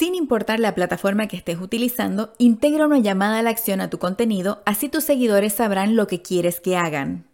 Sin importar la plataforma que estés utilizando, integra una llamada a la acción a tu contenido, así tus seguidores sabrán lo que quieres que hagan.